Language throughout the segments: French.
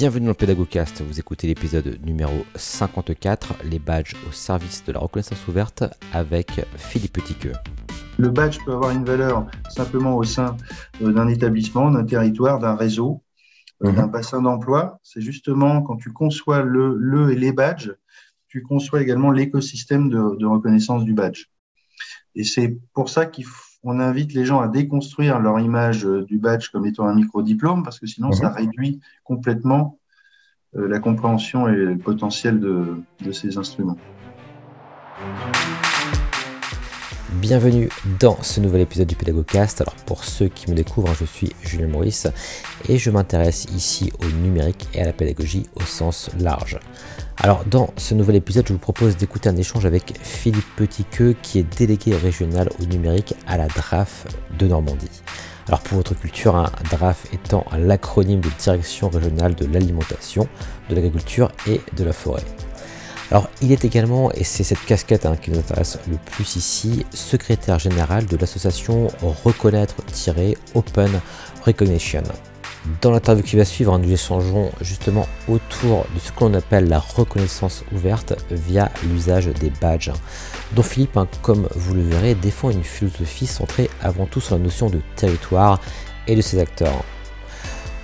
Bienvenue dans le Pédagogcast, vous écoutez l'épisode numéro 54, les badges au service de la reconnaissance ouverte avec Philippe Petitqueux. Le badge peut avoir une valeur simplement au sein euh, d'un établissement, d'un territoire, d'un réseau, euh, d'un mhm. bassin d'emploi. C'est justement quand tu conçois le, le, et les badges, tu conçois également l'écosystème de, de reconnaissance du badge. Et c'est pour ça qu'il faut on invite les gens à déconstruire leur image euh, du badge comme étant un micro-diplôme, parce que sinon, ça mhm. réduit complètement euh, la compréhension et le potentiel de, ces instruments. Bienvenue dans ce nouvel épisode du Pédagogcast. Alors pour ceux qui me découvrent, je suis Julien Maurice et je m'intéresse ici au numérique et à la pédagogie au sens large. Alors dans ce nouvel épisode, je vous propose d'écouter un échange avec Philippe Petitqueux qui est délégué régional au numérique à la DRAF de Normandie. Alors pour votre culture, un DRAF étant l'acronyme de Direction régionale de l'alimentation, de l'agriculture et de la forêt. Alors il est également, et c'est cette casquette hein, qui nous intéresse le plus ici, secrétaire général de l'association Reconnaître-Open Recognition. Dans l'interview qui va suivre, nous échangerons justement autour de ce qu'on appelle la reconnaissance ouverte via l'usage des badges, dont Philippe, hein, comme vous le verrez, défend une philosophie centrée avant tout sur la notion de territoire et de ses acteurs.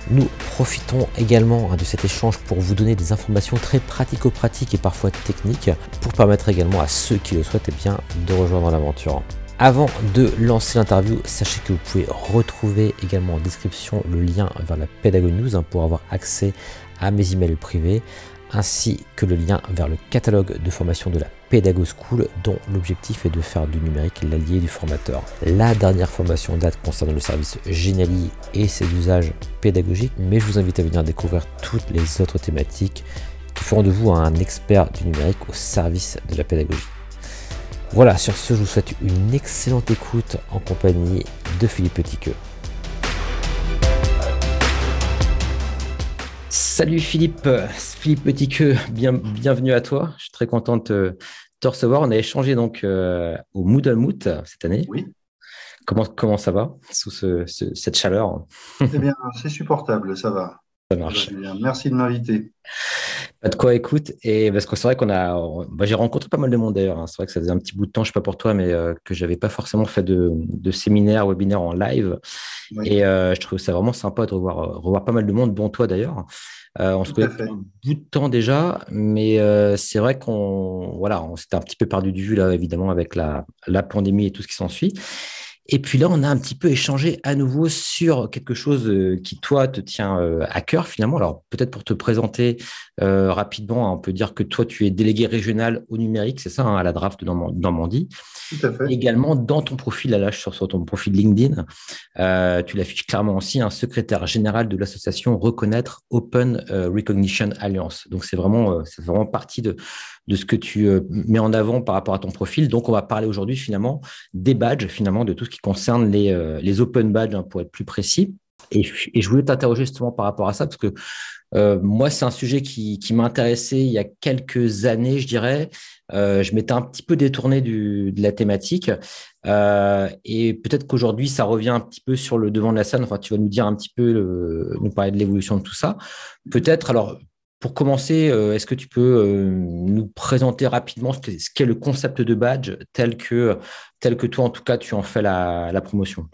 Nous profitons également hein, de cet échange pour vous donner des informations très pratico-pratiques et parfois techniques pour permettre également à ceux qui le souhaitent eh de rejoindre l'aventure. Avant de lancer l'interview, sachez que vous pouvez retrouver également en description le lien vers la Pédago News hein, pour avoir accès à mes emails privés, ainsi que le lien vers le catalogue de formation de la Pédago School, dont l'objectif est de faire du numérique l'allié du formateur. La dernière formation date concerne le service Geniali et ses usages pédagogiques, mais je vous invite à venir découvrir toutes les autres thématiques qui feront de vous un expert du numérique au service de la pédagogie. Voilà, sur ce, je vous souhaite une excellente écoute en compagnie de Philippe Petitqueux. Salut Philippe, Philippe Petitqueux, bienvenue à toi. Je suis très content de te, recevoir. On a échangé donc euh, au Moodle Moot cette année. Oui. Comment, comment ça va sous cette chaleur? Eh bien, c'est supportable, ça va. Ça marche. Merci de m'inviter. Pas de quoi, écoute. Et parce que c'est vrai qu'on a, bah, j'ai rencontré pas mal de monde d'ailleurs. Hein. C'est vrai que ça faisait un petit bout de temps, je sais pas pour toi, mais euh, que j'avais pas forcément fait de, de séminaire, webinaire en live. Et euh, je trouve ça vraiment sympa de revoir, euh, revoir pas mal de monde, dont toi d'ailleurs. on se connaît un bout de temps déjà, mais c'est vrai qu'on, voilà, on s'était un petit peu perdu du vue là, évidemment, avec la, la pandémie et tout ce qui s'ensuit. Et puis là, on a un petit peu échangé à nouveau sur quelque chose euh, qui, toi, te tient euh, à cœur finalement. Alors, peut-être pour te présenter euh, rapidement, on peut dire que toi, tu es délégué régional au numérique, c'est ça, hein, à la draft de Normandie. Tout à fait. Également, dans ton profil, là, sur, sur ton profil LinkedIn, tu l'affiches clairement aussi, un secrétaire général de l'association Reconnaître Open Recognition Alliance. Donc, c'est vraiment, c'est vraiment partie de, de ce que tu mets en avant par rapport à ton profil. Donc, on va parler aujourd'hui finalement des badges, finalement, de tout ce qui concerne les, euh, les open badges, hein, pour être plus précis. Et, je voulais t'interroger justement par rapport à ça, parce que euh, moi, c'est un sujet qui, qui m'a intéressé il y a quelques années, je dirais. Euh, je m'étais un petit peu détourné de la thématique. et peut-être qu'aujourd'hui, ça revient un petit peu sur le devant de la scène. Enfin, tu vas nous dire un petit peu, nous parler de l'évolution de tout ça. Peut-être, alors, pour commencer, euh, est-ce que tu peux euh, nous présenter rapidement ce qu'est le concept de badge tel que, tel que toi, en tout cas, tu en fais la, promotion?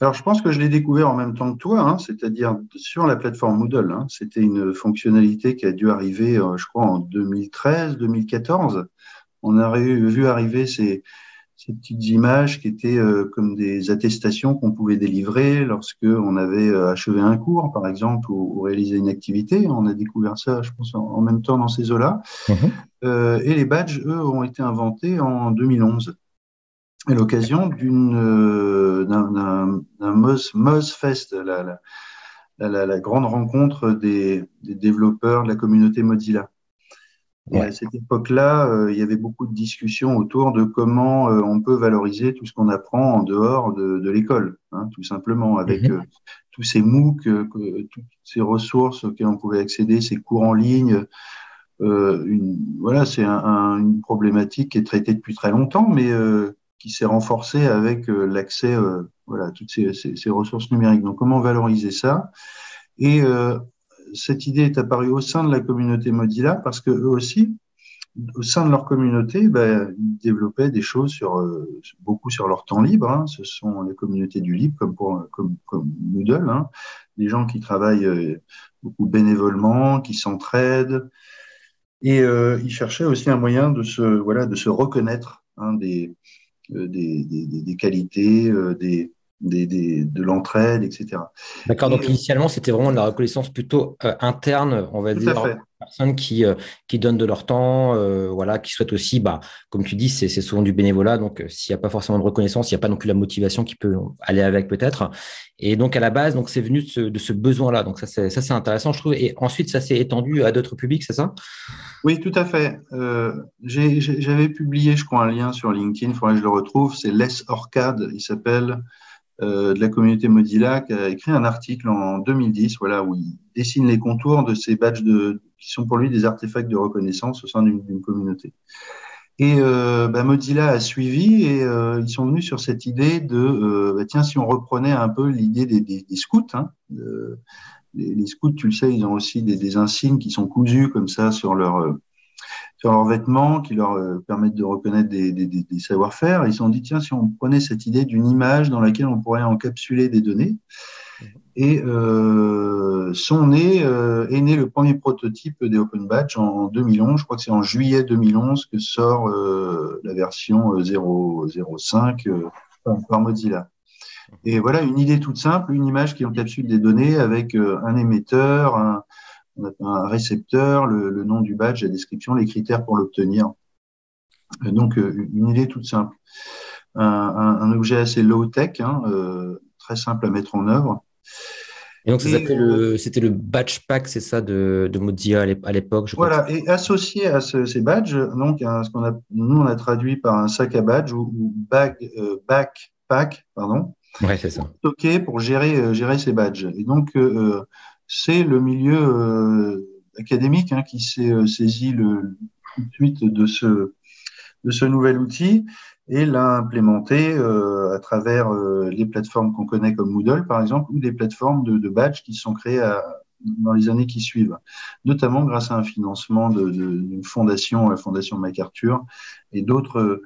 Alors, je pense que je l'ai découvert en même temps que toi, hein, c'est-à-dire sur la plateforme Moodle. Hein. C'était une fonctionnalité qui a dû arriver, euh, je crois, en 2013, 2014. On a vu arriver ces, ces petites images qui étaient euh, comme des attestations qu'on pouvait délivrer lorsque on avait euh, achevé un cours, par exemple, ou, réalisé une activité. On a découvert ça, je pense, en, même temps dans ces eaux-là. Mhm. Euh, et les badges, eux, ont été inventés en 2011 à l'occasion d'une d'un Fest, la, la, la, grande rencontre des, des développeurs de la communauté Mozilla. Et à cette époque-là, euh, il y avait beaucoup de discussions autour de comment euh, on peut valoriser tout ce qu'on apprend en dehors de, de l'école, hein, tout simplement, avec mhm. euh, tous ces MOOC, toutes ces ressources auxquelles on pouvait accéder, ces cours en ligne. Une, voilà, c'est un, une problématique qui est traitée depuis très longtemps, mais qui s'est renforcée avec l'accès voilà, à toutes ces, ces, ces, ressources numériques. Donc, comment valoriser ça? Et cette idée est apparue au sein de la communauté Mozilla parce que eux aussi, au sein de leur communauté, ben, ils développaient des choses sur euh, beaucoup sur leur temps libre. Hein. Ce sont les communautés du libre, comme pour comme, comme Moodle, hein. des gens qui travaillent euh, beaucoup bénévolement, qui s'entraident, et euh, ils cherchaient aussi un moyen de se voilà de se reconnaître hein, des, des, des, des, qualités, des de l'entraide, etc. D'accord, donc initialement, c'était vraiment de la reconnaissance plutôt euh, interne, on va dire, personnes qui, euh, qui donnent de leur temps, euh, voilà, qui souhaitent aussi, bah, comme tu dis, c'est souvent du bénévolat, donc s'il n'y a pas forcément de reconnaissance, il n'y a pas non plus la motivation qui peut aller avec peut-être. Et donc à la base, donc c'est venu de ce, de ce besoin-là, donc ça c'est intéressant, je trouve. Et ensuite, ça s'est étendu à d'autres publics, c'est ça? Oui, tout à fait. J'avais publié, je crois, un lien sur LinkedIn, il faudrait que je le retrouve, c'est Les Orcade, il s'appelle. Euh, de la communauté Mozilla qui a écrit un article en 2010 voilà, où il dessine les contours de ces badges qui sont pour lui des artefacts de reconnaissance au sein d'une communauté. Et euh, bah, Mozilla a suivi et euh, ils sont venus sur cette idée de, bah, tiens, si on reprenait un peu l'idée des, scouts, hein, les, scouts, tu le sais, ils ont aussi des, insignes qui sont cousus comme ça sur leur sur leurs vêtements qui leur euh, permettent de reconnaître des, des, des savoir-faire. Ils se sont dit, tiens, si on prenait cette idée d'une image dans laquelle on pourrait encapsuler des données, et euh, sont nés, euh, est né le premier prototype des Open Badge en 2011. Je crois que c'est en juillet 2011 que sort euh, la version 0.05 euh, par Mozilla. Et voilà une idée toute simple, une image qui encapsule des données avec un émetteur, un, on a un récepteur, le, nom du badge, la description, les critères pour l'obtenir. Donc, euh, une idée toute simple. Un, objet assez low-tech, hein, euh, très simple à mettre en œuvre. Et donc, c'était le badge pack, c'est ça, de, de Mozilla à l'époque Voilà, et associé à ces badges, donc, ce qu'on a, nous, on a traduit par un sac à badge ou, bag, euh, backpack, pardon. Ouais, c'est ça. Stocké pour gérer, gérer ces badges. Et donc, c'est le milieu euh, académique hein, qui s'est euh, saisi tout de suite de ce, nouvel outil et l'a implémenté euh, à travers les plateformes qu'on connaît comme Moodle, par exemple, ou des plateformes de, de badges qui sont créées dans les années qui suivent, notamment grâce à un financement d'une fondation, la Fondation MacArthur, et d'autres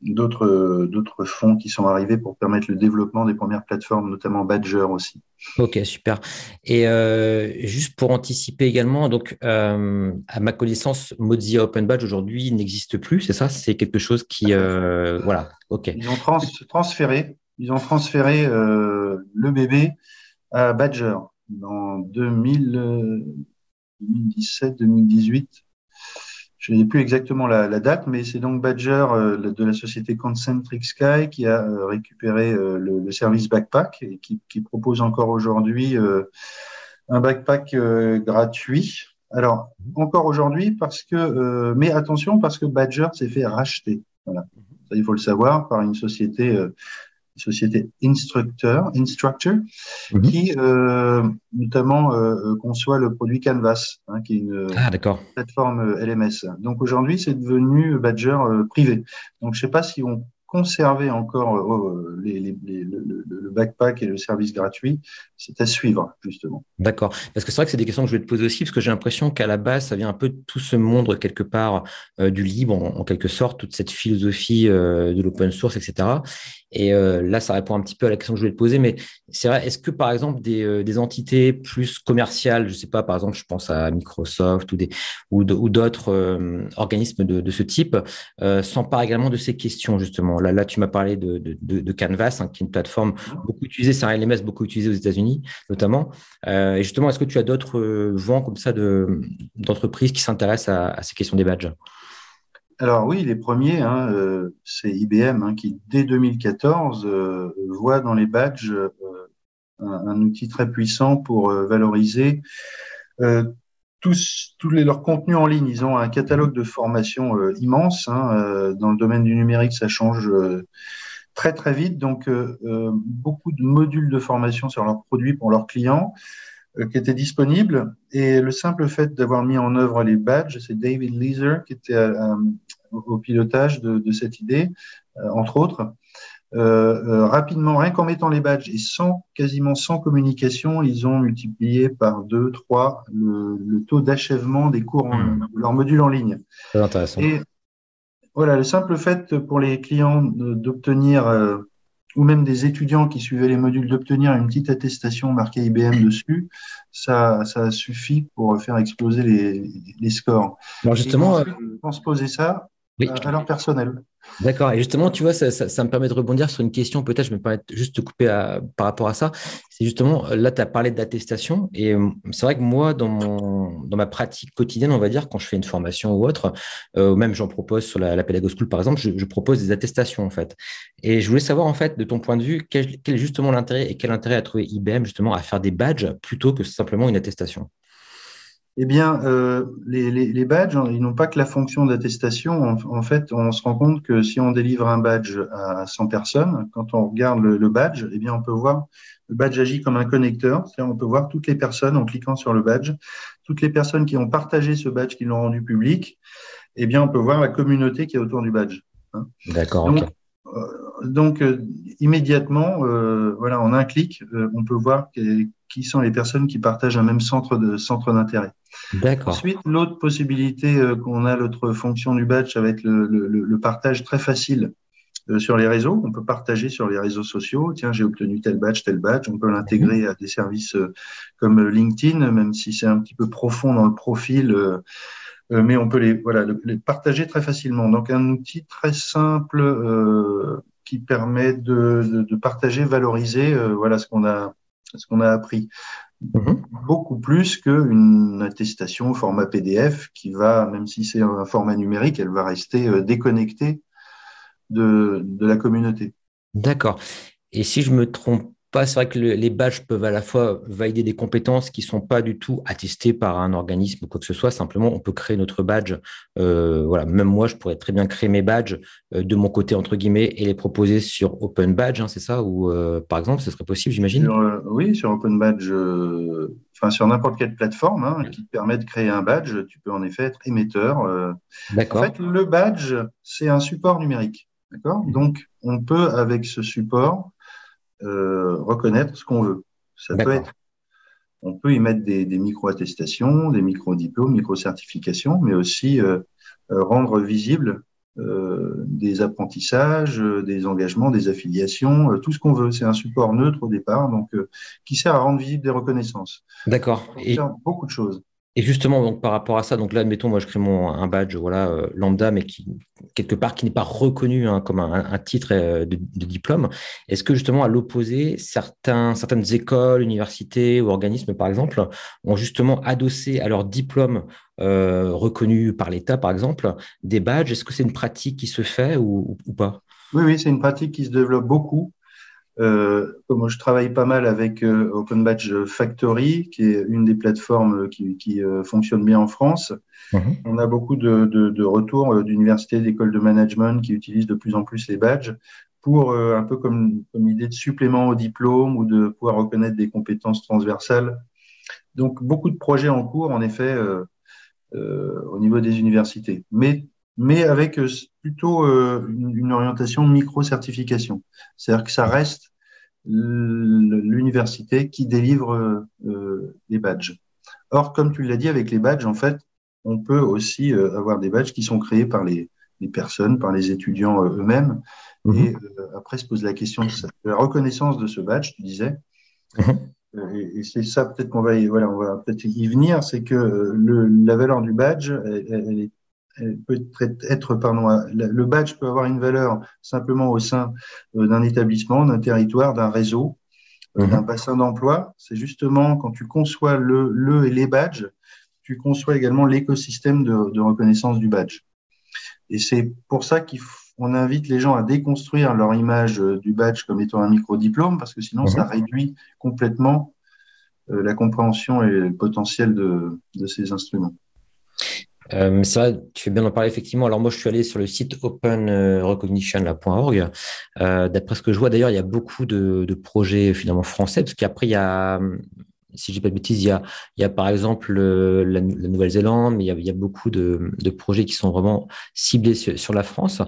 d'autres d'autres fonds qui sont arrivés pour permettre le développement des premières plateformes, notamment Badger aussi. Ok, super. Et euh, juste pour anticiper également, donc euh, à ma connaissance, Mozilla Open Badge aujourd'hui n'existe plus, c'est ça? C'est quelque chose qui, euh, voilà. Ok. Ils ont transféré, ils ont transféré le bébé à Badger en 2017-2018 je n'ai plus exactement la, date, mais c'est donc Badger euh, de la société Concentric Sky qui a euh, récupéré euh, le, service Backpack et qui, propose encore aujourd'hui un backpack gratuit. Alors, encore aujourd'hui, parce que, mais attention, parce que Badger s'est fait racheter. Voilà. Ça, il faut le savoir, par une société société Instructor, Instructor mhm. qui euh, notamment euh, conçoit le produit Canvas, hein, qui est une ah, plateforme LMS. Donc aujourd'hui, c'est devenu Badger euh, privé. Donc je ne sais pas si on conserver encore euh, les, les, le, le, backpack et le service gratuit, c'est à suivre, justement. D'accord. Parce que c'est vrai que c'est des questions que je vais te poser aussi, parce que j'ai l'impression qu'à la base, ça vient un peu de tout ce monde, quelque part, euh, du libre, en, quelque sorte, toute cette philosophie euh, de l'open source, etc. Et là, ça répond un petit peu à la question que je voulais te poser, mais c'est vrai, est-ce que, par exemple, des, des entités plus commerciales, je sais pas, par exemple, je pense à Microsoft ou des ou d'autres organismes de, de, ce type, s'emparent également de ces questions, justement? Là, tu m'as parlé de, Canvas, hein, qui est une plateforme beaucoup utilisée, c'est un LMS beaucoup utilisé aux États-Unis, notamment. Euh, et justement, est-ce que tu as d'autres euh, vents comme ça d'entreprises qui s'intéressent à, ces questions des badges? Alors oui, les premiers, hein, euh, c'est IBM hein, qui, dès 2014, voit dans les badges un, outil très puissant pour valoriser tous, leurs contenus en ligne. Ils ont un catalogue de formation euh, immense. Hein, euh, dans le domaine du numérique, ça change euh, très très vite. Donc, beaucoup de modules de formation sur leurs produits pour leurs clients qui étaient disponibles. Et le simple fait d'avoir mis en œuvre les badges, c'est David Leeser qui était au pilotage de, de cette idée, entre autres. rapidement, rien qu'en mettant les badges et sans quasiment sans communication, ils ont multiplié par 2, 3 le, taux d'achèvement des cours, en, mmh. leur module en ligne. Très intéressant. Et voilà, le simple fait pour les clients d'obtenir ou même des étudiants qui suivaient les modules d'obtenir une petite attestation marquée IBM dessus, ça, ça suffit pour faire exploser les, les scores. Alors justement, transposer ça à leur personnel. D'accord. Et justement, tu vois, ça, me permet de rebondir sur une question, peut-être, je me permets juste de couper par rapport à ça. C'est justement, là, tu as parlé d'attestation. Et euh, c'est vrai que moi, dans, mon, dans ma pratique quotidienne, on va dire, quand je fais une formation ou autre, euh, même j'en propose sur la, la Pédago School, par exemple, je, propose des attestations, en fait. Et je voulais savoir, en fait, de ton point de vue, quel, quel est justement l'intérêt et quel intérêt a trouvé IBM, justement, à faire des badges plutôt que simplement une attestation? Eh bien, euh, les, badges, hein, ils n'ont pas que la fonction d'attestation. En, fait, on se rend compte que si on délivre un badge à 100 personnes, quand on regarde le, badge, eh bien, on peut voir le badge agit comme un connecteur. C'est-à-dire, on peut voir toutes les personnes en cliquant sur le badge, toutes les personnes qui ont partagé ce badge, qui l'ont rendu public. Eh bien, on peut voir la communauté qui est autour du badge. Hein. D'accord. Donc, euh, euh, immédiatement, voilà, en un clic, on peut voir qui sont les personnes qui partagent un même centre de centre d'intérêt. D'accord. Ensuite, l'autre possibilité euh, qu'on a, l'autre fonction du badge, ça va être le, le, le partage très facile euh, sur les réseaux. On peut partager sur les réseaux sociaux. Tiens, j'ai obtenu tel badge, tel badge. On peut l'intégrer à des services euh, comme LinkedIn, même si c'est un petit peu profond dans le profil. mais on peut les, voilà, les partager très facilement. Donc, un outil très simple euh, qui permet de, de, de partager, valoriser voilà, ce qu'on a, ce qu'on a appris. Mhm. Beaucoup plus qu'une attestation au format PDF qui va, même si c'est un format numérique, elle va rester euh, déconnectée de, de la communauté. D'accord. Et si je me trompe pas, c'est vrai que les badges peuvent à la fois valider des compétences qui ne sont pas du tout attestées par un organisme ou quoi que ce soit. Simplement, on peut créer notre badge. Euh, voilà, même moi, je pourrais très bien créer mes badges euh, de mon côté, entre guillemets, et les proposer sur Open Badge, hein, c'est ça? Ou euh, par exemple, ce serait possible, j'imagine? Oui, sur Open Badge, enfin sur n'importe quelle plateforme hein, qui te permet de créer un badge, tu peux en effet être émetteur. D'accord. En fait, le badge, c'est un support numérique. D'accord? Donc, on peut, avec ce support, euh, reconnaître ce qu'on veut. Ça peut être, on peut y mettre des, des micro-attestations, des micro-diplômes, micro-certifications, mais aussi euh, euh, rendre visible des apprentissages, des engagements, des affiliations, tout ce qu'on veut. C'est un support neutre au départ, donc qui sert à rendre visible des reconnaissances. D'accord. Et beaucoup de choses. Et justement, donc par rapport à ça, donc là, admettons, moi, je crée mon un badge, voilà, euh, lambda, mais qui quelque part qui n'est pas reconnu hein, comme un, titre euh, de, diplôme. Est-ce que justement, à l'opposé, certaines écoles, universités ou organismes, par exemple, ont justement adossé à leur diplôme euh, reconnu par l'État, par exemple, des badges? Est-ce que c'est une pratique qui se fait ou, ou pas? Oui, oui, c'est une pratique qui se développe beaucoup. Euh, comme je travaille pas mal avec euh, Open Badge Factory, qui est une des plateformes qui, qui euh, fonctionne bien en France. Mhm. On a beaucoup de, de, de retours d'universités, d'écoles de management qui utilisent de plus en plus les badges pour un peu comme, comme idée de supplément au diplôme ou de pouvoir reconnaître des compétences transversales. Donc beaucoup de projets en cours, en effet, au niveau des universités. Mais mais avec euh, plutôt euh, une, orientation micro-certification. C'est-à-dire que ça reste l'université qui délivre euh, les badges. Or, comme tu l'as dit, avec les badges, en fait, on peut aussi avoir des badges qui sont créés par les, les personnes, par les étudiants eux-mêmes. Mhm. Et après se pose la question de, la reconnaissance de ce badge, tu disais. Mhm. Et, c'est ça peut-être qu'on va, y, voilà, on va peut-être y venir, c'est que le, la valeur du badge, elle est peut être, pardon, le badge peut avoir une valeur simplement au sein euh, d'un établissement, d'un territoire, d'un réseau, euh, d'un mhm. bassin d'emploi. C'est justement quand tu conçois le, le et les badges, tu conçois également l'écosystème de, reconnaissance du badge. Et c'est pour ça qu'on invite les gens à déconstruire leur image euh, du badge comme étant un micro-diplôme, parce que sinon, ça mhm. réduit complètement la compréhension et le potentiel de, de ces instruments. Euh, vrai, tu fais bien en parler effectivement. Alors moi, je suis allé sur le site openrecognition.org. Euh, D'après ce que je vois, d'ailleurs, il y a beaucoup de, projets finalement français, parce qu'après, il y a si je dis pas de bêtises, il y a, par exemple la, Nouvelle-Zélande, mais il y, a, beaucoup de, projets qui sont vraiment ciblés sur, la France.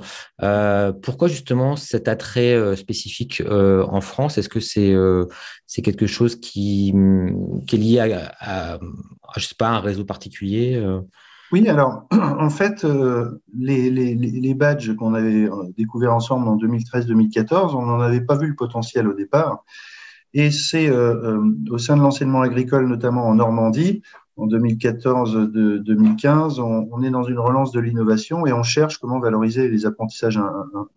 pourquoi justement cet attrait spécifique en France? Est-ce que c'est quelque chose qui, qui est lié à, à, je sais pas, un réseau particulier oui, alors en fait, euh, les, badges qu'on avait euh, découverts ensemble en 2013-2014, on n'en avait pas vu le potentiel au départ. Et c'est euh, au sein de l'enseignement agricole, notamment en Normandie, en 2014-2015, on, on, est dans une relance de l'innovation et on cherche comment valoriser les apprentissages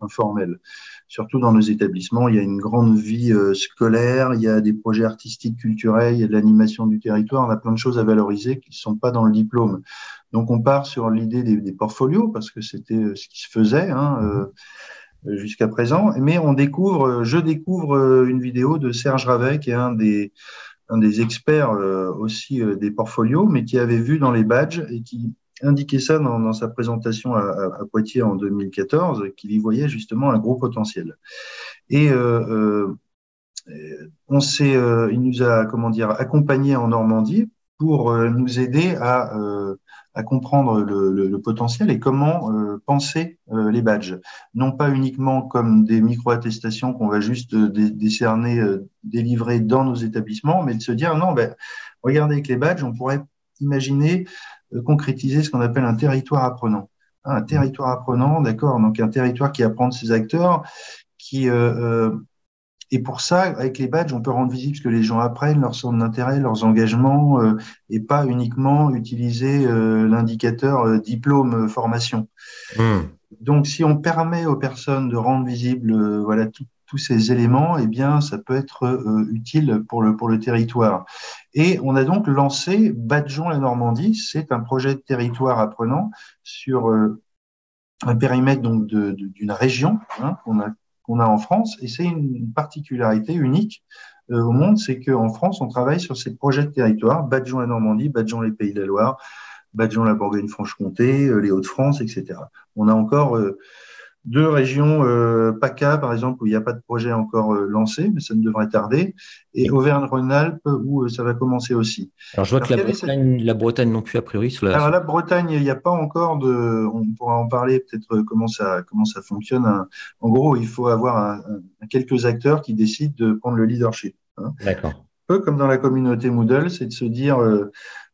informels. Surtout dans nos établissements, il y a une grande vie scolaire, il y a des projets artistiques, culturels, il y a de l'animation du territoire, on a plein de choses à valoriser qui ne sont pas dans le diplôme. Donc on part sur l'idée des, portfolios parce que c'était euh, ce qui se faisait hein, euh, jusqu'à présent. Mais on découvre, euh, je découvre une vidéo de Serge Ravet qui est un des un des experts aussi des portfolios, mais qui avait vu dans les badges et qui indiquait ça dans, sa présentation à, Poitiers en 2014, qu'il y voyait justement un gros potentiel. Et on s'est, il nous a comment dire accompagné en Normandie pour nous aider à comprendre le, potentiel et comment euh, penser euh, les badges. Non pas uniquement comme des micro-attestations qu'on va juste euh, décerner, délivrer dans nos établissements, mais de se dire non, ben, regardez avec les badges, on pourrait imaginer concrétiser ce qu'on appelle un territoire apprenant. Un territoire apprenant, d'accord, donc un territoire qui apprend de ses acteurs, qui et pour ça, avec les badges, on peut rendre visible ce que les gens apprennent, leur centre d'intérêt, leurs engagements, euh, et pas uniquement utiliser euh, l'indicateur euh, diplôme formation. Hmm. Donc, si on permet aux personnes de rendre visible voilà tous ces éléments, eh bien, ça peut être utile pour le pour le territoire. Et on a donc lancé Badgeons la Normandie. C'est un projet de territoire apprenant sur un périmètre donc d'une région hein, qu'on a qu'on a en France. Et c'est une particularité unique euh, au monde, c'est qu'en France, on travaille sur ces projets de territoire, Badgeon la Normandie, Badgeon les Pays de la Loire, Badgeon la Bourgogne-Franche-Comté, euh, les Hauts-de-France, etc. On a encore euh, deux régions, euh, PACA par exemple, où il n'y a pas de projet encore euh, lancé, mais ça ne devrait tarder, et Auvergne-Rhône-Alpes où euh, ça va commencer aussi. Alors je vois que la Bretagne, la Bretagne, non plus a priori. Sur la... Alors la Bretagne, il n'y a pas encore de. On pourra en parler peut-être comment ça comment ça fonctionne. En gros, il faut avoir un, quelques acteurs qui décident de prendre le leadership. Hein. D'accord. Un peu comme dans la communauté Moodle, c'est de se dire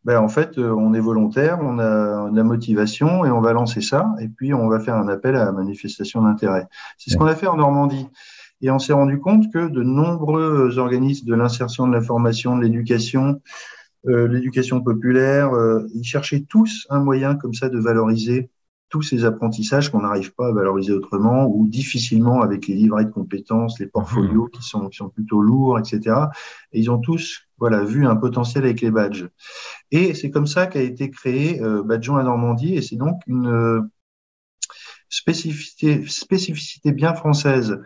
ben, en fait, euh, on est volontaire, on a, la motivation et on va lancer ça. Et puis, on va faire un appel à la manifestation d'intérêt. C'est ce qu'on a fait en Normandie. Et on s'est rendu compte que de nombreux organismes de l'insertion de la formation, de l'éducation, euh, l'éducation populaire, euh, ils cherchaient tous un moyen comme ça de valoriser tous ces apprentissages qu'on n'arrive pas à valoriser autrement ou difficilement avec les livrets de compétences, les portfolios mmh. qui sont, qui sont plutôt lourds, etc. Et ils ont tous voilà, vu un potentiel avec les badges. Et c'est comme ça qu'a été créé euh, Badgeon à Normandie et c'est donc une euh, spécificité, spécificité bien française.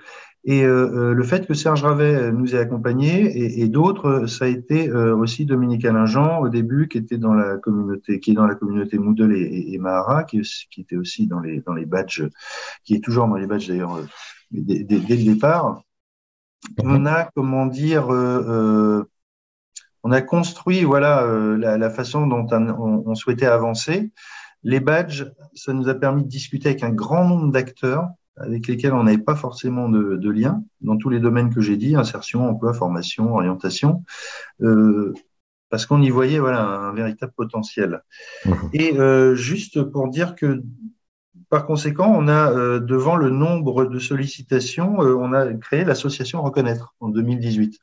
Et euh, euh, le fait que Serge Ravet nous ait accompagnés et, et d'autres, ça a été euh, aussi Dominique Allingeant au début, qui était dans la communauté, qui est dans la communauté Moodle et, et, Mahara, qui, qui, était aussi dans les dans les badges, qui est toujours dans les badges d'ailleurs dès, dès, le départ. On a, comment dire, on a construit voilà la, la, façon dont on, on souhaitait avancer. Les badges, ça nous a permis de discuter avec un grand nombre d'acteurs avec lesquels on n'avait pas forcément de, de, lien dans tous les domaines que j'ai dit, insertion, emploi, formation, orientation, euh, parce qu'on y voyait voilà un véritable potentiel. Mmh. Et euh, juste pour dire que par conséquent, on a euh, devant le nombre de sollicitations, euh, on a créé l'association Reconnaître en 2018,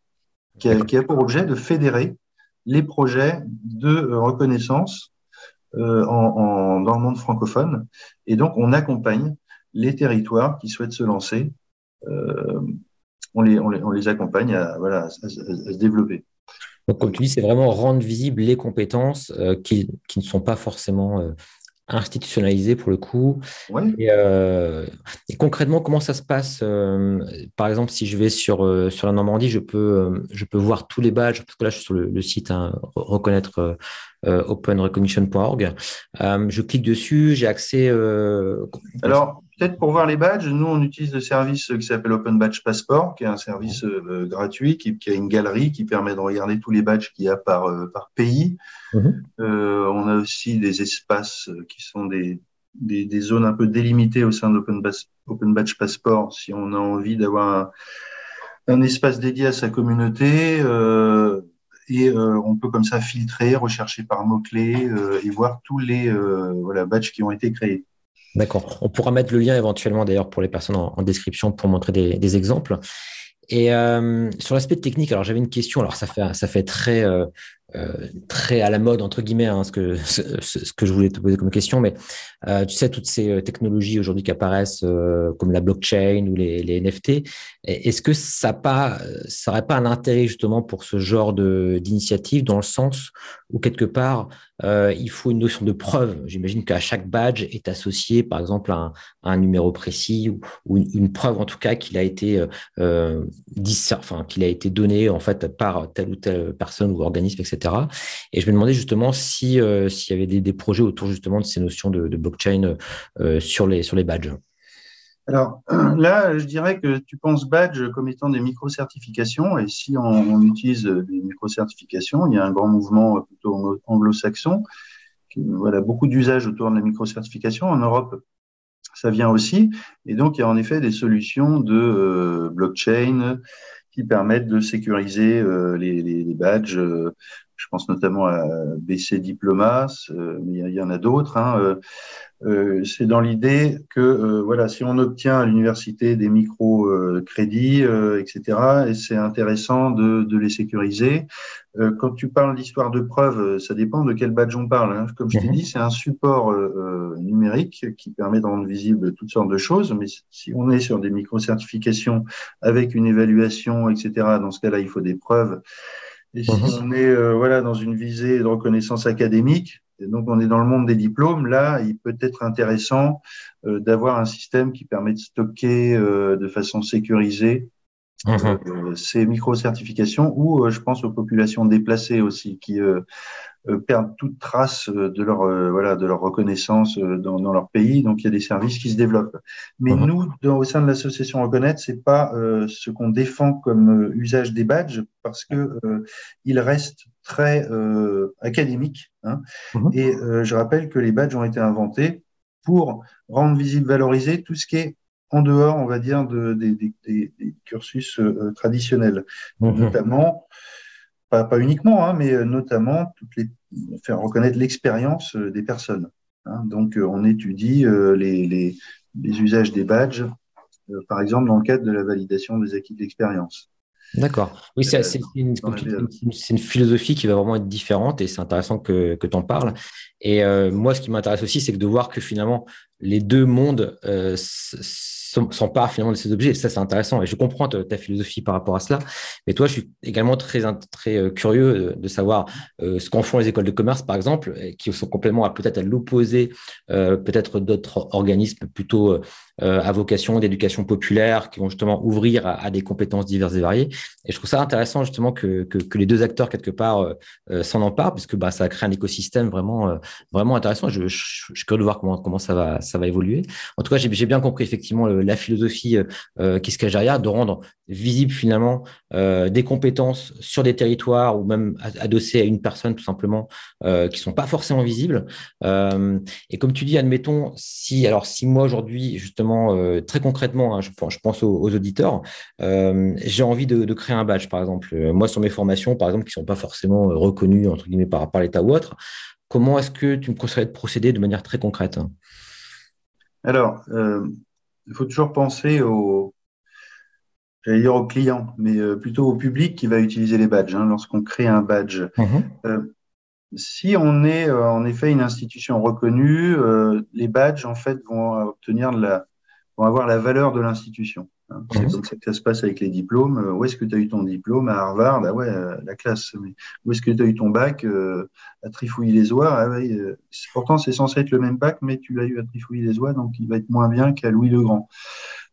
qui a, qui a, pour objet de fédérer les projets de euh, reconnaissance en, en, dans le monde francophone. Et donc, on accompagne les territoires qui souhaitent se lancer, euh, on, les, on, les, on, les, accompagne à, voilà, à, se développer. Donc, comme tu dis, c'est vraiment rendre visibles les compétences euh, qui, qui, ne sont pas forcément euh, institutionnalisées pour le coup. Ouais. Et, et, concrètement, comment ça se passe Par exemple, si je vais sur, sur la Normandie, je peux, je peux voir tous les badges, parce que là, je suis sur le, le site hein, reconnaître openrecognition.org. je clique dessus, j'ai accès. Alors, peut-être pour voir les badges, nous, on utilise le service qui s'appelle Open Badge Passport, qui est un service euh, gratuit, qui, a une galerie qui permet de regarder tous les badges qu'il y a par, euh, par pays. Mhm. Euh, on a aussi des espaces qui sont des, des, des zones un peu délimitées au sein d'Open Open Badge Passport, si on a envie d'avoir un, un, espace dédié à sa communauté. et on peut comme ça filtrer, rechercher par mots-clés et voir tous les voilà, badges qui ont été créés. D'accord. On pourra mettre le lien éventuellement d'ailleurs pour les personnes en, description pour montrer des, exemples. Et euh, sur l'aspect technique, alors j'avais une question. Alors ça fait ça fait très euh, euh, très à la mode entre guillemets hein, ce que ce, que je voulais te poser comme question mais euh, tu sais toutes ces euh, technologies aujourd'hui qui apparaissent comme la blockchain ou les, les NFT est-ce que ça pas ça aurait pas un intérêt justement pour ce genre d'initiative dans le sens où quelque part il faut une notion de preuve? J'imagine qu'à chaque badge est associé par exemple un, un numéro précis ou, une, preuve en tout cas qu'il a été enfin qu'il a été donné en fait par telle ou telle personne ou organisme etc et je me demandais justement si euh, s'il y avait des, projets autour justement de ces notions de, blockchain euh, sur les sur les badges. Alors là, je dirais que tu penses badge comme étant des micro-certifications, et si on, utilise des micro-certifications, il y a un grand mouvement plutôt anglo-saxon, voilà, beaucoup d'usages autour de la micro-certification. En Europe, ça vient aussi, et donc il y a en effet des solutions de euh, blockchain qui permettent de sécuriser les, badges je pense notamment à BC Diplomas, euh, mais il y, en a d'autres. Hein, euh, euh, c'est dans l'idée que voilà, si on obtient à l'université des micro-crédits, etc., et c'est intéressant de, les sécuriser. quand tu parles d'histoire de preuve, ça dépend de quel badge on parle. Hein. Comme je t'ai mhm. dit, c'est un support numérique qui permet de rendre visible toutes sortes de choses. Mais si on est sur des micro-certifications avec une évaluation, etc., dans ce cas-là, il faut des preuves. Et si mhm. on est euh, voilà, dans une visée de reconnaissance académique, et donc on est dans le monde des diplômes, là, il peut être intéressant euh, d'avoir un système qui permet de stocker euh, de façon sécurisée mhm. ces micro-certifications ou je pense aux populations déplacées aussi qui euh, perdent toute trace euh, de leur euh, voilà de leur reconnaissance dans, dans, leur pays. Donc il y a des services qui se développent. Mais mhm. nous, dans, au sein de l'association Reconnaître, c'est pas ce qu'on défend comme usage des badges parce que il reste très académique. Hein. Mhm. Et je rappelle que les badges ont été inventés pour rendre visible, valoriser tout ce qui est en dehors, on va dire, de, des, des, des cursus traditionnels, mhm. notamment pas, uniquement, hein, mais euh, notamment toutes les, faire reconnaître l'expérience euh, des personnes. Hein. Donc, euh, on étudie les, les, les, usages des badges, par exemple, dans le cadre de la validation des acquis de l'expérience. D'accord. Oui, c'est une, une, philosophie qui va vraiment être différente et c'est intéressant que, que tu en parles. Et moi, ce qui m'intéresse aussi, c'est de voir que finalement, les deux mondes euh, s'emparent finalement de ces objets. ça, c'est intéressant. Et je comprends ta, philosophie par rapport à cela. Mais toi, je suis également très, très euh, curieux de savoir euh, ce qu'en font les écoles de commerce, par exemple, qui sont complètement peut-être à l'opposé, peut-être d'autres organismes plutôt à vocation d'éducation populaire, qui vont justement ouvrir à, des compétences diverses et variées. Et je trouve ça intéressant justement que, que, les deux acteurs, quelque part, s'en emparent, parce que bah, ça crée un écosystème vraiment, vraiment intéressant. Je, je, suis curieux de voir comment, comment ça va ça va évoluer. En tout cas, j'ai bien compris effectivement la philosophie euh, euh, qui se cache derrière, de rendre visible finalement euh, des compétences sur des territoires ou même adossées à une personne tout simplement qui sont pas forcément visibles. et comme tu dis, admettons si alors si moi aujourd'hui justement très concrètement, hein, je, pense aux, auditeurs, j'ai envie de, créer un badge par exemple. moi sur mes formations par exemple qui sont pas forcément reconnues entre guillemets par l'État ou autre. Comment est-ce que tu me conseillerais de procéder de manière très concrète? Alors, euh, il faut toujours penser au, j'allais dire au client, mais euh, plutôt au public qui va utiliser les badges. Hein, Lorsqu'on crée un badge, mhm. euh, si on est en effet une institution reconnue, les badges en fait vont obtenir de la, vont avoir la valeur de l'institution. Hein. C'est comme ça que ça se passe avec les diplômes. Euh, où est-ce que tu as eu ton diplôme? À Harvard? Ah ouais, euh, la classe. Mais où est-ce que tu as eu ton bac euh, À Trifouille-les-Oies? Ah ouais, Pourtant, c'est censé être le même bac, mais tu l'as eu à Trifouille-les-Oies, donc il va être moins bien qu'à Louis-le-Grand.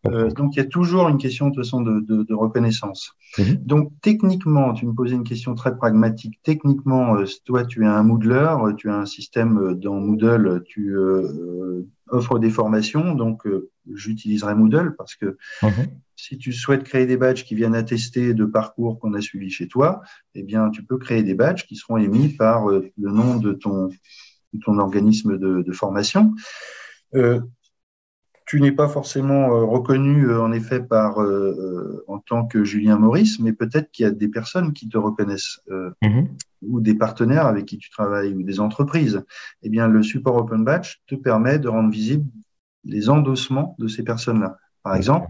donc, il y a toujours une question de façon de, de, reconnaissance. Mhm. Donc, techniquement, tu me posais une question très pragmatique. Techniquement, toi, tu es un Moodler, tu as un système dans Moodle, tu offres des formations. Donc, j'utiliserai Moodle parce que mhm. si tu souhaites créer des badges qui viennent attester de parcours qu'on a suivi chez toi, eh bien, tu peux créer des badges qui seront émis par le nom de ton, ton organisme de, de formation. Euh, tu n'es pas forcément euh, reconnu euh, en effet par euh, en tant que Julien Maurice, mais peut-être qu'il y a des personnes qui te reconnaissent mhm. ou des partenaires avec qui tu travailles ou des entreprises. Eh bien, le support Open Batch te permet de rendre visibles les endossements de ces personnes-là. Par exemple,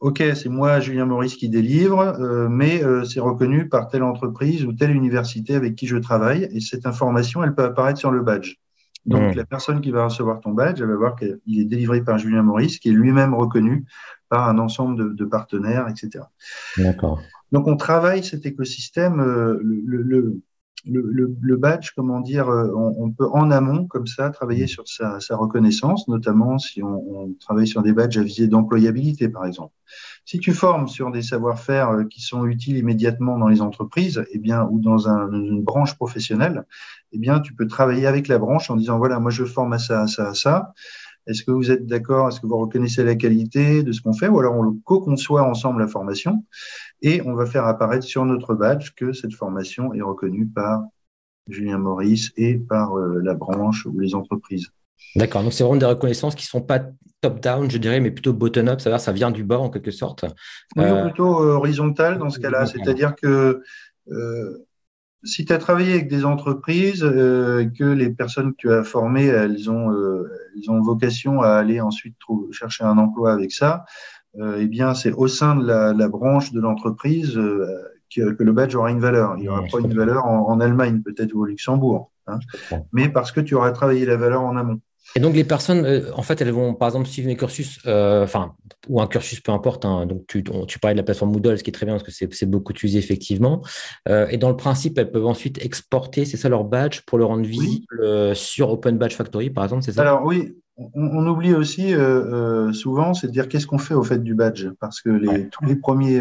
OK, c'est moi, Julien Maurice, qui délivre, mais c'est reconnu par telle entreprise ou telle université avec qui je travaille, et cette information, elle peut apparaître sur le badge. Donc, hmm. la personne qui va recevoir ton badge, elle va voir qu'il est délivré par Julien Maurice, qui est lui-même reconnu par un ensemble de, partenaires, etc. D'accord. Donc, on travaille cet écosystème. Euh, le, le, le, badge, comment dire, euh, on, peut en amont, comme ça, travailler sur sa, sa reconnaissance, notamment si on, on, travaille sur des badges à visée d'employabilité, par exemple. Si tu formes sur des savoir-faire euh, qui sont utiles immédiatement dans les entreprises, eh bien, ou dans un, une branche professionnelle, eh bien, tu peux travailler avec la branche en disant, voilà, moi, je forme à ça, à ça, à ça. Est-ce que vous êtes d'accord? Est-ce que vous reconnaissez la qualité de ce qu'on fait? Ou alors on co-conçoit ensemble la formation et on va faire apparaître sur notre badge que cette formation est reconnue par Julien Maurice et par euh, la branche ou les entreprises. D'accord, donc c'est vraiment des reconnaissances qui ne sont pas top-down, je dirais, mais plutôt bottom-up, ça, ça vient du bas en quelque sorte. Oui, euh... plutôt euh, horizontal dans ce cas-là, c'est-à-dire que euh, si tu as travaillé avec des entreprises, euh, que les personnes que tu as formées, elles ont, euh, elles ont vocation à aller ensuite trouver, chercher un emploi avec ça, euh, eh bien, c'est au sein de la, la branche de l'entreprise euh, que, que, le badge aura une valeur. Il aura pas une valeur en, en Allemagne, peut-être, ou au Luxembourg, hein, mais parce que tu auras travaillé la valeur en amont. Et donc les personnes, euh, en fait, elles vont par exemple suivre mes cursus, euh, enfin, ou un cursus, peu importe. Hein, donc tu, tu parlais de la plateforme Moodle, ce qui est très bien parce que c'est beaucoup utilisé effectivement. Euh, et dans le principe, elles peuvent ensuite exporter, c'est ça leur badge, pour le rendre visible sur Open Badge Factory, par exemple, c'est ça? Alors oui, on, on oublie aussi souvent, c'est de dire qu'est-ce qu'on fait au fait du badge, parce que les, tous les premiers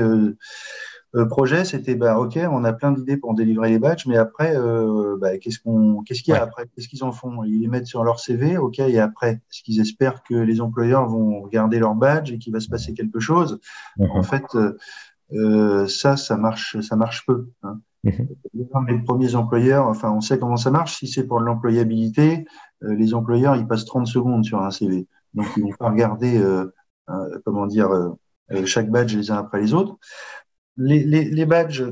projet, c'était bah, ok, on a plein d'idées pour délivrer les badges, mais après, euh, bah, qu'est-ce qu'on, qu'est-ce qu'il y a après? Qu'est-ce qu'ils en font? Ils les mettent sur leur CV, ok, et après, est-ce qu'ils espèrent que les employeurs vont regarder leur badge et qu'il va se passer quelque chose? Mhm. En fait, euh, ça, ça marche, ça marche peu. Hein. Mhm. Les premiers employeurs, enfin, on sait comment ça marche. Si c'est pour l'employabilité, les employeurs, ils passent 30 secondes sur un CV, donc ils vont pas regarder, comment dire, chaque badge les uns après les autres les, badges,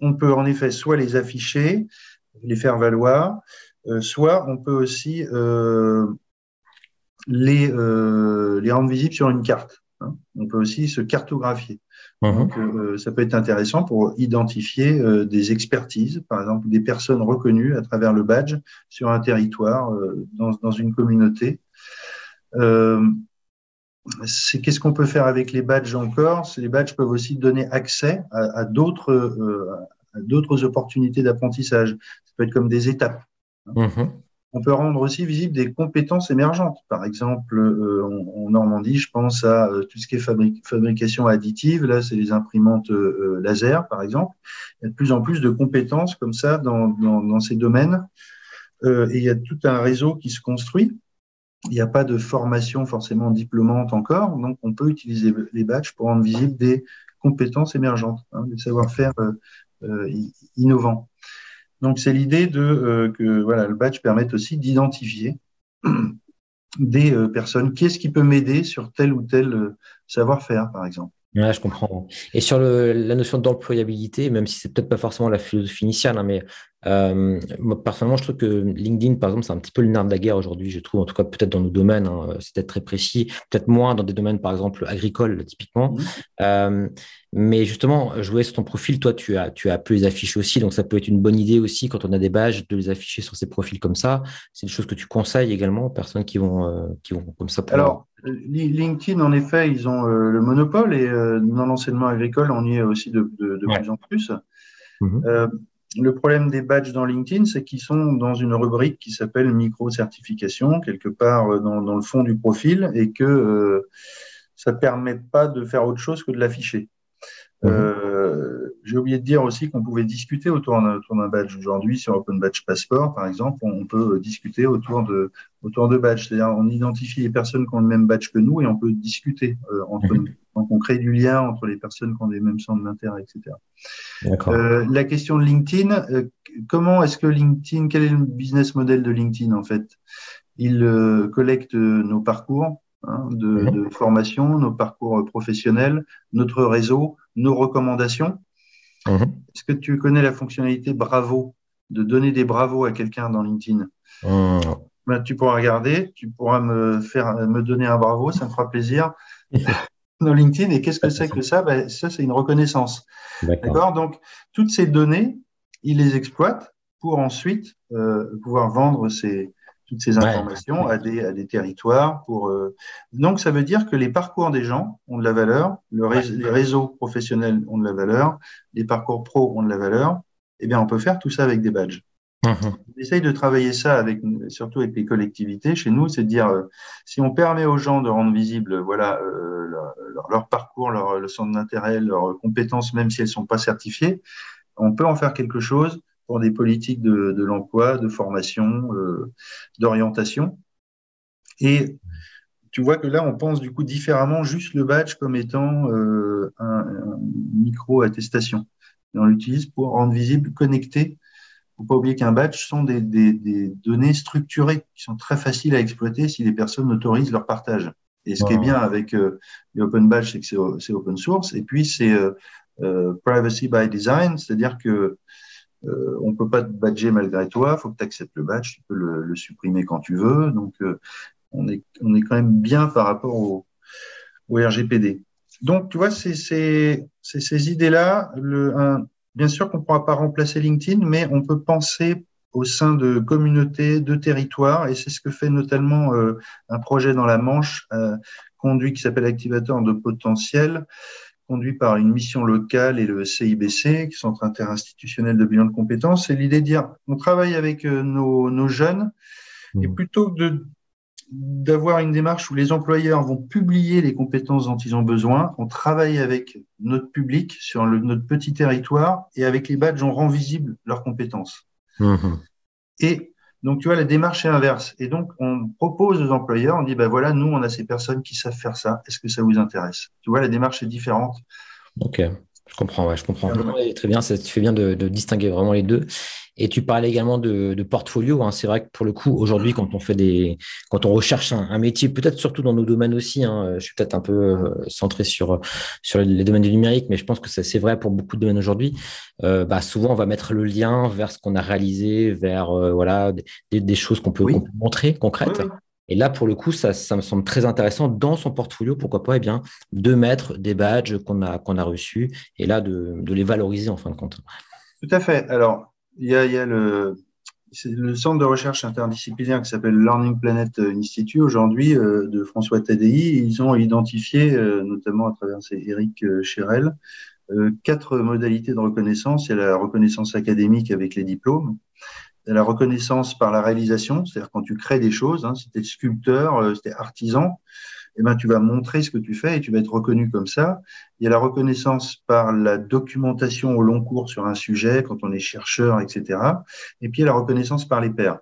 on peut en effet soit les afficher, les faire valoir, euh, soit on peut aussi euh, les, euh, les rendre visibles sur une carte. Hein. On peut aussi se cartographier. Donc, ça peut être intéressant pour identifier des expertises, par exemple des personnes reconnues à travers le badge sur un territoire, dans, dans, une communauté c'est qu'est-ce qu'on peut faire avec les badges encore? Les badges peuvent aussi donner accès à, d'autres euh, d'autres opportunités d'apprentissage. Ça peut être comme des étapes. Mm-hmm. On peut rendre aussi visible des compétences émergentes. Par exemple, euh, en, Normandie, je pense à euh, tout ce qui est fabrication additive. Là, c'est les imprimantes laser, par exemple. Il y a de plus en plus de compétences comme ça dans, dans, dans ces domaines. et il y a tout un réseau qui se construit. Il n'y a pas de formation forcément diplômante encore, donc on peut utiliser les badges pour rendre visible des compétences émergentes, hein, des savoir-faire euh, euh, innovants. Donc c'est l'idée de euh, que voilà le badge permette aussi d'identifier des personnes. Qu'est-ce qui peut m'aider sur tel ou tel savoir-faire, par exemple? Ouais, je comprends. Et sur la notion d'employabilité, même si c'est peut-être pas forcément la philosophie initiale, hein, mais euh, moi, personnellement, je trouve que LinkedIn, par exemple, c'est un petit peu le nerf de la guerre aujourd'hui, je trouve, en tout cas, peut-être dans nos domaines, hein, c'est peut-être très précis, peut-être moins dans des domaines, par exemple, agricoles, typiquement. Mmh. Euh, mais justement, je voyais sur ton profil, toi, tu as, tu as pu les afficher aussi, donc ça peut être une bonne idée aussi, quand on a des badges, de les afficher sur ces profils comme ça. C'est des choses que tu conseilles également aux personnes qui vont, euh, qui vont comme ça. Alors, LinkedIn, en effet, ils ont euh, le monopole et euh, dans l'enseignement agricole, on y est aussi de, de, de plus en plus. Mhm. Euh, le problème des badges dans LinkedIn, c'est qu'ils sont dans une rubrique qui s'appelle micro-certification, quelque part dans, dans, le fond du profil, et que euh, ça permet pas de faire autre chose que de l'afficher. Mhm. j'ai oublié de dire aussi qu'on pouvait discuter autour d'un badge. Aujourd'hui, sur Open Badge Passport, par exemple, on peut discuter autour de, autour de badges. C'est-à-dire, on identifie les personnes qui ont le même badge que nous et on peut discuter euh, entre nous. Donc, on crée du lien entre les personnes qui ont les mêmes centres d'intérêt, etc. Euh, la question de LinkedIn, euh, comment est-ce que LinkedIn, quel est le business model de LinkedIn en fait? Il euh, collecte nos parcours hein, de, de, formation, nos parcours professionnels, notre réseau, nos recommandations. Mhm. Est-ce que tu connais la fonctionnalité Bravo, de donner des bravos à quelqu'un dans LinkedIn? Mhm. ben, Tu pourras regarder, tu pourras me faire me donner un bravo, ça me fera plaisir. dans LinkedIn. Et qu'est-ce que c'est que ça ben, Ça, c'est une reconnaissance. D'accord Donc, toutes ces données, ils les exploitent pour ensuite euh, pouvoir vendre ces, toutes ces informations à, des, à des territoires. Pour, euh... Donc, ça veut dire que les parcours des gens ont de la valeur, le les réseaux professionnels ont de la valeur, les parcours pro ont de la valeur. Eh bien, on peut faire tout ça avec des badges. Mhm. On essaye de travailler ça avec, surtout avec les collectivités. Chez nous, c'est de dire euh, si on permet aux gens de rendre visible, voilà, euh, leur, parcours, leur le centre d'intérêt, leurs compétences, même si elles sont pas certifiées, on peut en faire quelque chose pour des politiques de, l'emploi, de formation, euh, d'orientation. Et tu vois que là, on pense du coup différemment juste le badge comme étant un, micro attestation. On l'utilise pour rendre visible, connecter faut pas oublier qu'un badge sont des, des, des, données structurées qui sont très faciles à exploiter si les personnes autorisent leur partage. Et ce qui est bien avec euh, les open badges, c'est que c'est open source. Et puis, c'est euh, euh, privacy by design, c'est-à-dire que euh, on peut pas te badger malgré toi. Il faut que tu acceptes le badge. Tu peux le, le, supprimer quand tu veux. Donc, euh, on est on est quand même bien par rapport au, au RGPD. Donc, tu vois, c'est ces idées-là. Le, un, Bien sûr qu'on ne pourra pas remplacer LinkedIn, mais on peut penser au sein de communautés, de territoires, et c'est ce que fait notamment euh, un projet dans la Manche euh, conduit qui s'appelle Activateur de potentiel, conduit par une mission locale et le CIBC, qui Centre interinstitutionnel de bilan de compétences. C'est l'idée de dire, on travaille avec euh, nos, nos jeunes, et mmh. plutôt que de d'avoir une démarche où les employeurs vont publier les compétences dont ils ont besoin. On travaille avec notre public sur le, notre petit territoire et avec les badges, on rend visible leurs compétences. Mmh. Et donc, tu vois, la démarche est inverse. Et donc, on propose aux employeurs, on dit, ben voilà, nous, on a ces personnes qui savent faire ça. Est-ce que ça vous intéresse? Tu vois, la démarche est différente. Ok. Je comprends, ouais, je comprends. très bien, ça, tu fais bien de, de, distinguer vraiment les deux. Et tu parlais également de, de portfolio. Hein. C'est vrai que pour le coup, aujourd'hui, quand on fait des, quand on recherche un, un métier, peut-être surtout dans nos domaines aussi, hein, je suis peut-être un peu euh, centré sur sur les domaines du numérique, mais je pense que c'est vrai pour beaucoup de domaines aujourd'hui. Euh, bah, souvent, on va mettre le lien vers ce qu'on a réalisé, vers euh, voilà des, des, choses qu'on peut, peut, montrer concrètes. Et là, pour le coup, ça, ça, me semble très intéressant dans son portfolio, pourquoi pas, eh bien, de mettre des badges qu'on a, qu'on a reçus et là, de, de, les valoriser en fin de compte. Tout à fait. Alors, il y a, le, centre de recherche interdisciplinaire qui s'appelle Learning Planet Institute aujourd'hui euh, de François Tadei. Ils ont identifié, euh, notamment à travers Eric euh, Chérel, quatre modalités de reconnaissance. Il y a la reconnaissance académique avec les diplômes la reconnaissance par la réalisation, c'est-à-dire quand tu crées des choses, hein, es sculpteur, euh, es artisan, eh ben, tu vas montrer ce que tu fais et tu vas être reconnu comme ça. Il y a la reconnaissance par la documentation au long cours sur un sujet, quand on est chercheur, etc. Et puis il y a la reconnaissance par les pairs.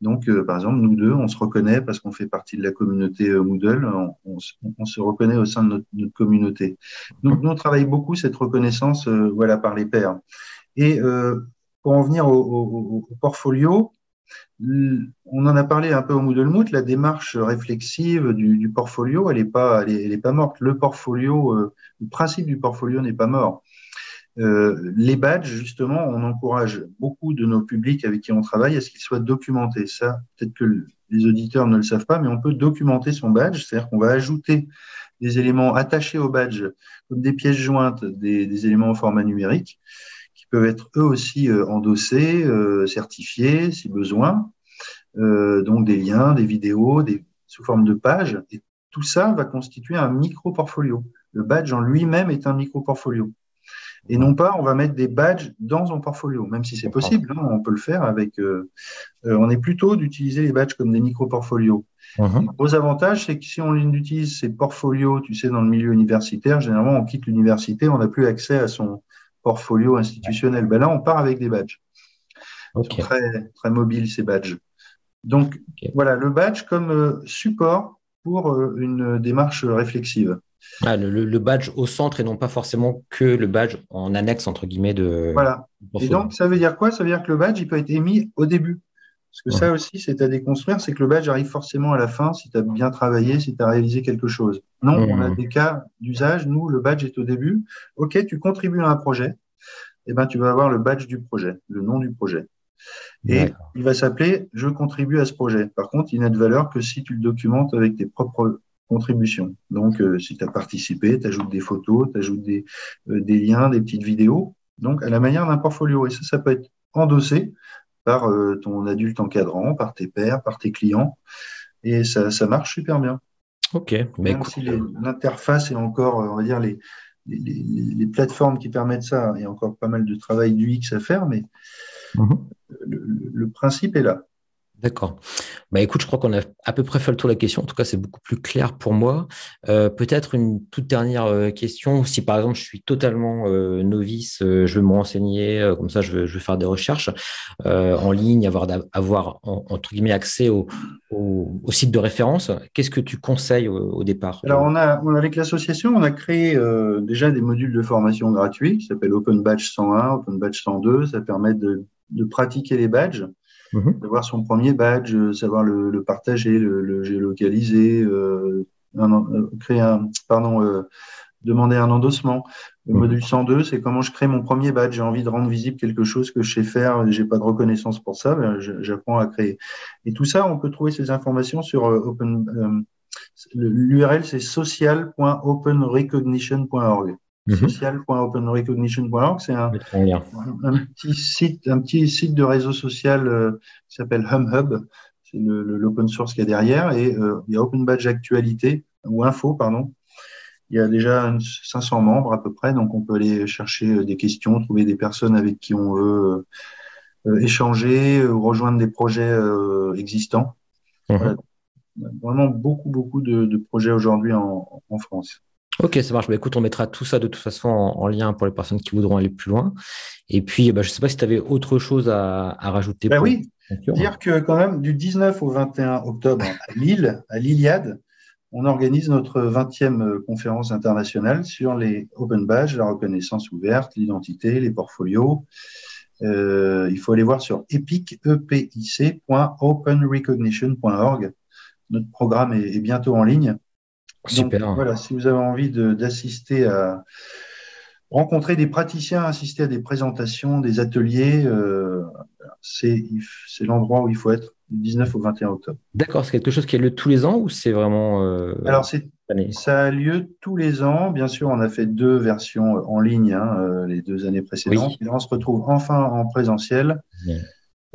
Donc, euh, par exemple, nous deux, on se reconnaît parce qu'on fait partie de la communauté euh, Moodle, on, se reconnaît au sein de notre, communauté. Donc, nous, on travaille beaucoup cette reconnaissance euh, voilà, par les pairs. Et euh, pour en venir au, portfolio, on en a parlé un peu au Moodle la démarche réflexive du, portfolio, elle n'est pas, morte. Le portfolio, euh, le principe du portfolio n'est pas mort. Euh, les badges, justement, on encourage beaucoup de nos publics avec qui on travaille à ce qu'ils soient documentés. Ça, peut-être que les auditeurs ne le savent pas, mais on peut documenter son badge, c'est-à-dire qu'on va ajouter des éléments attachés au badge, comme des pièces jointes, des éléments en format numérique peuvent être eux aussi euh, endossés, euh, certifiés si besoin, euh, donc des liens, des vidéos, des, sous forme de pages. Et tout ça va constituer un micro-portfolio. Le badge en lui-même est un micro-portfolio. Et non pas, on va mettre des badges dans un portfolio, même si c'est possible, hein, on peut le faire avec. Euh, on est plutôt d'utiliser les badges comme des micro-portfolios. Uh-huh. Le gros avantage, c'est que si on utilise ces portfolios, tu sais, dans le milieu universitaire, généralement, on quitte l'université, on n'a plus accès à son, portfolio institutionnel. Ben là, on part avec des badges. très, très mobiles, ces badges. Donc, voilà, le badge comme euh, support pour euh, une démarche réflexive. Ah, le, badge au centre et non pas forcément que le badge en annexe, entre guillemets, de. Voilà. Et donc, ça veut dire quoi? Ça veut dire que le badge, il peut être émis au début. Parce que ça aussi, c'est à déconstruire, c'est que le badge arrive forcément à la fin si tu as bien travaillé, si tu as réalisé quelque chose. Non, on a des cas d'usage. Nous, le badge est au début. OK, tu contribues à un projet. Eh ben, tu vas avoir le badge du projet, le nom du projet. Et il va s'appeler Je contribue à ce projet. Par contre, il n'a de valeur que si tu le documentes avec tes propres contributions. Donc, euh, si tu as participé, tu ajoutes des photos, tu ajoutes des, euh, des, liens, des petites vidéos. Donc, à la manière d'un portfolio. Et ça, ça peut être endossé par euh, ton adulte encadrant, par tes pairs, par tes clients. Et ça, ça marche super bien. Ok. Mais Même si l'interface est encore, on va dire, les, les, les, plateformes qui permettent ça, il y a encore pas mal de travail du X à faire, mais Mhm. Le, principe est là. D'accord. Bah écoute, je crois qu'on a à peu près fait le tour de la question. En tout cas, c'est beaucoup plus clair pour moi. Euh, peut-être une toute dernière euh, question. Si par exemple je suis totalement euh, novice, je veux me renseigner, comme ça je veux, faire des recherches en ligne, avoir, entre guillemets accès au, au, site de référence, qu'est-ce que tu conseilles au, départ? Alors on a, avec l'association, on a créé déjà des modules de formation gratuits qui s'appellent Open Badge 101, Open Badge 102. Ça permet de de pratiquer les badges, mhm. d'avoir son premier badge, euh, savoir le, partager, le, géolocaliser, euh, euh, créer un, pardon, demander un endossement. Le mhm. module 102, c'est comment je crée mon premier badge. J'ai envie de rendre visible quelque chose que je sais faire, j'ai pas de reconnaissance pour ça, ben, j'apprends à créer. Et tout ça, on peut trouver ces informations sur Open. L'URL, c'est social.openrecognition.org. Mhm. social.openrecognition.org. C'est un, petit site, un petit site de réseau social euh, qui s'appelle HumHub. C'est l'open source qu'il y a derrière. Et euh, il y a Open Badge Actualité, ou Info, pardon. Il y a déjà 500 membres à peu près, donc on peut aller chercher euh, des questions, trouver des personnes avec qui on veut échanger ou rejoindre des projets existants. Mhm. Vraiment beaucoup, beaucoup de, projets aujourd'hui en France. Ok, ça marche. Bah, écoute, on mettra tout ça de toute façon en, lien pour les personnes qui voudront aller plus loin. Et puis, bah, je ne sais pas si tu avais autre chose à, rajouter. Ben oui, dire que quand même du 19 au 21 octobre à Lille, à l'Iliade, on organise notre 20e conférence internationale sur les open badges, la reconnaissance ouverte, l'identité, les portfolios. Euh, il faut aller voir sur epic.openrecognition.org. Notre programme est bientôt en ligne. Super. voilà, si vous avez envie d'assister à rencontrer des praticiens, assister à des présentations, des ateliers, euh, c'est l'endroit où il faut être du 19 au 21 octobre. D'accord, c'est quelque chose qui a lieu tous les ans ou c'est vraiment euh, Alors ça a lieu tous les ans. Bien sûr, on a fait deux versions en ligne hein, euh, les deux années précédentes. Et on se retrouve enfin en présentiel.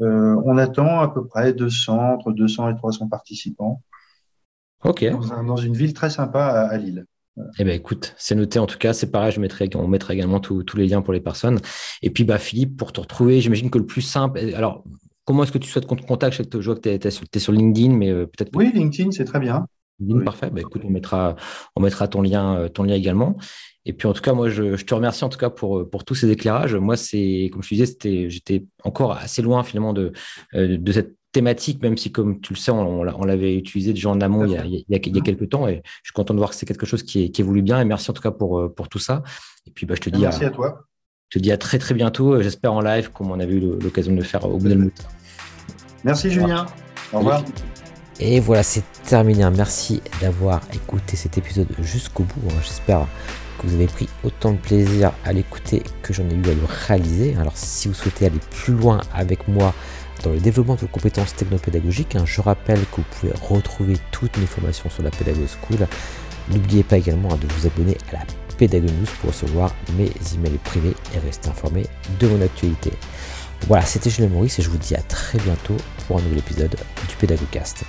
Euh, on attend à peu près 200 entre 200 et 300 participants. Dans, une ville très sympa à, Lille. Eh ben écoute, c'est noté en tout cas, c'est pareil, je mettrai, on mettra également tous les liens pour les personnes. Et puis bah Philippe, pour te retrouver, j'imagine que le plus simple, alors comment est-ce que tu souhaites qu'on te contacte? Je vois que tu es, sur LinkedIn, mais euh, peut-être. Oui, LinkedIn, c'est très bien. LinkedIn, parfait. Bah, écoute, on mettra, on mettra ton lien, euh, ton lien également. Et puis en tout cas, moi, je, te remercie en tout cas pour, pour tous ces éclairages. Moi, c'est comme je te disais, j'étais encore assez loin finalement de, euh, de cette thématique, même si, comme tu le sais, on, l'avait utilisé déjà en amont il y, a, il, y a, quelques temps. Et je suis content de voir que c'est quelque chose qui, évolue bien. Et merci en tout cas pour, euh, pour tout ça. Et puis, bah, je te dis merci à, toi. Je te dis à très, très bientôt. J'espère en live, comme on avait eu l'occasion de le faire au bout d'un Merci, Julien. Au revoir. Et voilà, c'est terminé. Merci d'avoir écouté cet épisode jusqu'au bout. Hein. J'espère que vous avez pris autant de plaisir à l'écouter que j'en ai eu à le réaliser. Alors, si vous souhaitez aller plus loin avec moi, dans le développement de vos compétences technopédagogiques. Hein, je rappelle que vous pouvez retrouver toutes mes formations sur la Pédago School. N'oubliez pas également de vous abonner à la Pédago News pour recevoir mes emails privés et rester informé de mon actualité. Voilà, c'était Julien Maurice et je vous dis à très bientôt pour un nouvel épisode du PédagoCast.